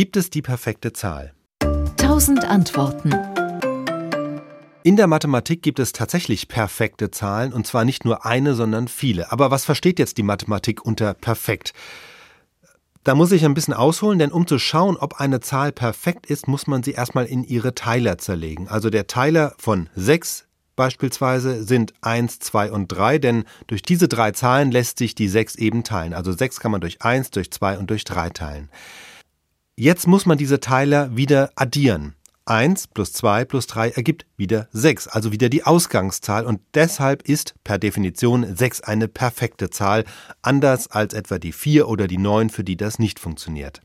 Gibt es die perfekte Zahl? 1000 Antworten. In der Mathematik gibt es tatsächlich perfekte Zahlen, und zwar nicht nur eine, sondern viele. Aber was versteht jetzt die Mathematik unter perfekt? Da muss ich ein bisschen ausholen, denn um zu schauen, ob eine Zahl perfekt ist, muss man sie erstmal in ihre Teiler zerlegen. Also der Teiler von 6 beispielsweise sind 1, 2 und 3, denn durch diese drei Zahlen lässt sich die 6 eben teilen. Also 6 kann man durch 1, durch 2 und durch 3 teilen. Jetzt muss man diese Teiler wieder addieren. 1 plus 2 plus 3 ergibt wieder 6, also wieder die Ausgangszahl und deshalb ist per Definition 6 eine perfekte Zahl, anders als etwa die 4 oder die 9, für die das nicht funktioniert.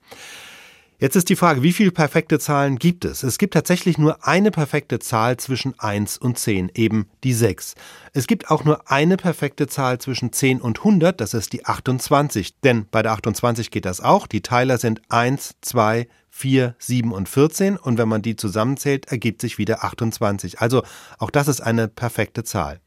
Jetzt ist die Frage, wie viele perfekte Zahlen gibt es? Es gibt tatsächlich nur eine perfekte Zahl zwischen 1 und 10, eben die 6. Es gibt auch nur eine perfekte Zahl zwischen 10 und 100, das ist die 28. Denn bei der 28 geht das auch. Die Teiler sind 1, 2, 4, 7 und 14 und wenn man die zusammenzählt, ergibt sich wieder 28. Also auch das ist eine perfekte Zahl.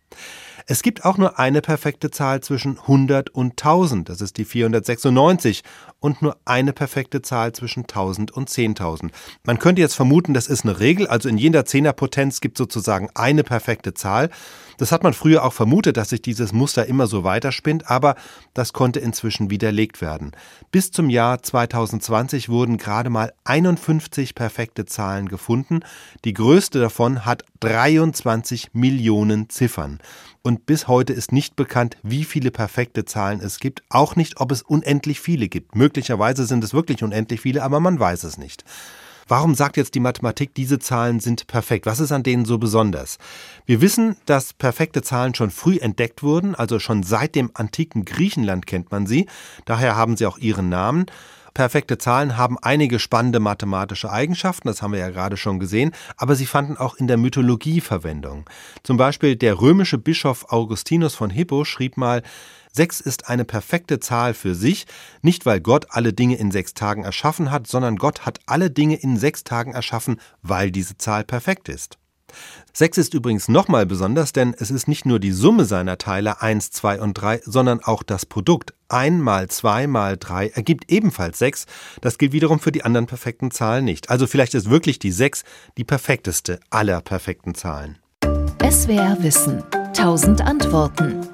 Es gibt auch nur eine perfekte Zahl zwischen 100 und 1000, das ist die 496, und nur eine perfekte Zahl zwischen 1000 und 10.000. Man könnte jetzt vermuten, das ist eine Regel, also in jeder Zehnerpotenz gibt sozusagen eine perfekte Zahl. Das hat man früher auch vermutet, dass sich dieses Muster immer so weiterspinnt, aber das konnte inzwischen widerlegt werden. Bis zum Jahr 2020 wurden gerade mal 51 perfekte Zahlen gefunden. Die größte davon hat 23 Millionen Ziffern. Und bis heute ist nicht bekannt, wie viele perfekte Zahlen es gibt, auch nicht, ob es unendlich viele gibt. Möglicherweise sind es wirklich unendlich viele, aber man weiß es nicht. Warum sagt jetzt die Mathematik, diese Zahlen sind perfekt? Was ist an denen so besonders? Wir wissen, dass perfekte Zahlen schon früh entdeckt wurden, also schon seit dem antiken Griechenland kennt man sie, daher haben sie auch ihren Namen. Perfekte Zahlen haben einige spannende mathematische Eigenschaften, das haben wir ja gerade schon gesehen, aber sie fanden auch in der Mythologie Verwendung. Zum Beispiel der römische Bischof Augustinus von Hippo schrieb mal, Sechs ist eine perfekte Zahl für sich, nicht weil Gott alle Dinge in sechs Tagen erschaffen hat, sondern Gott hat alle Dinge in sechs Tagen erschaffen, weil diese Zahl perfekt ist. Sechs ist übrigens nochmal besonders, denn es ist nicht nur die Summe seiner Teile 1, 2 und 3, sondern auch das Produkt. 1 mal 2 mal 3 ergibt ebenfalls 6. Das gilt wiederum für die anderen perfekten Zahlen nicht. Also vielleicht ist wirklich die 6 die perfekteste aller perfekten Zahlen. SWR Wissen. 1000 Antworten.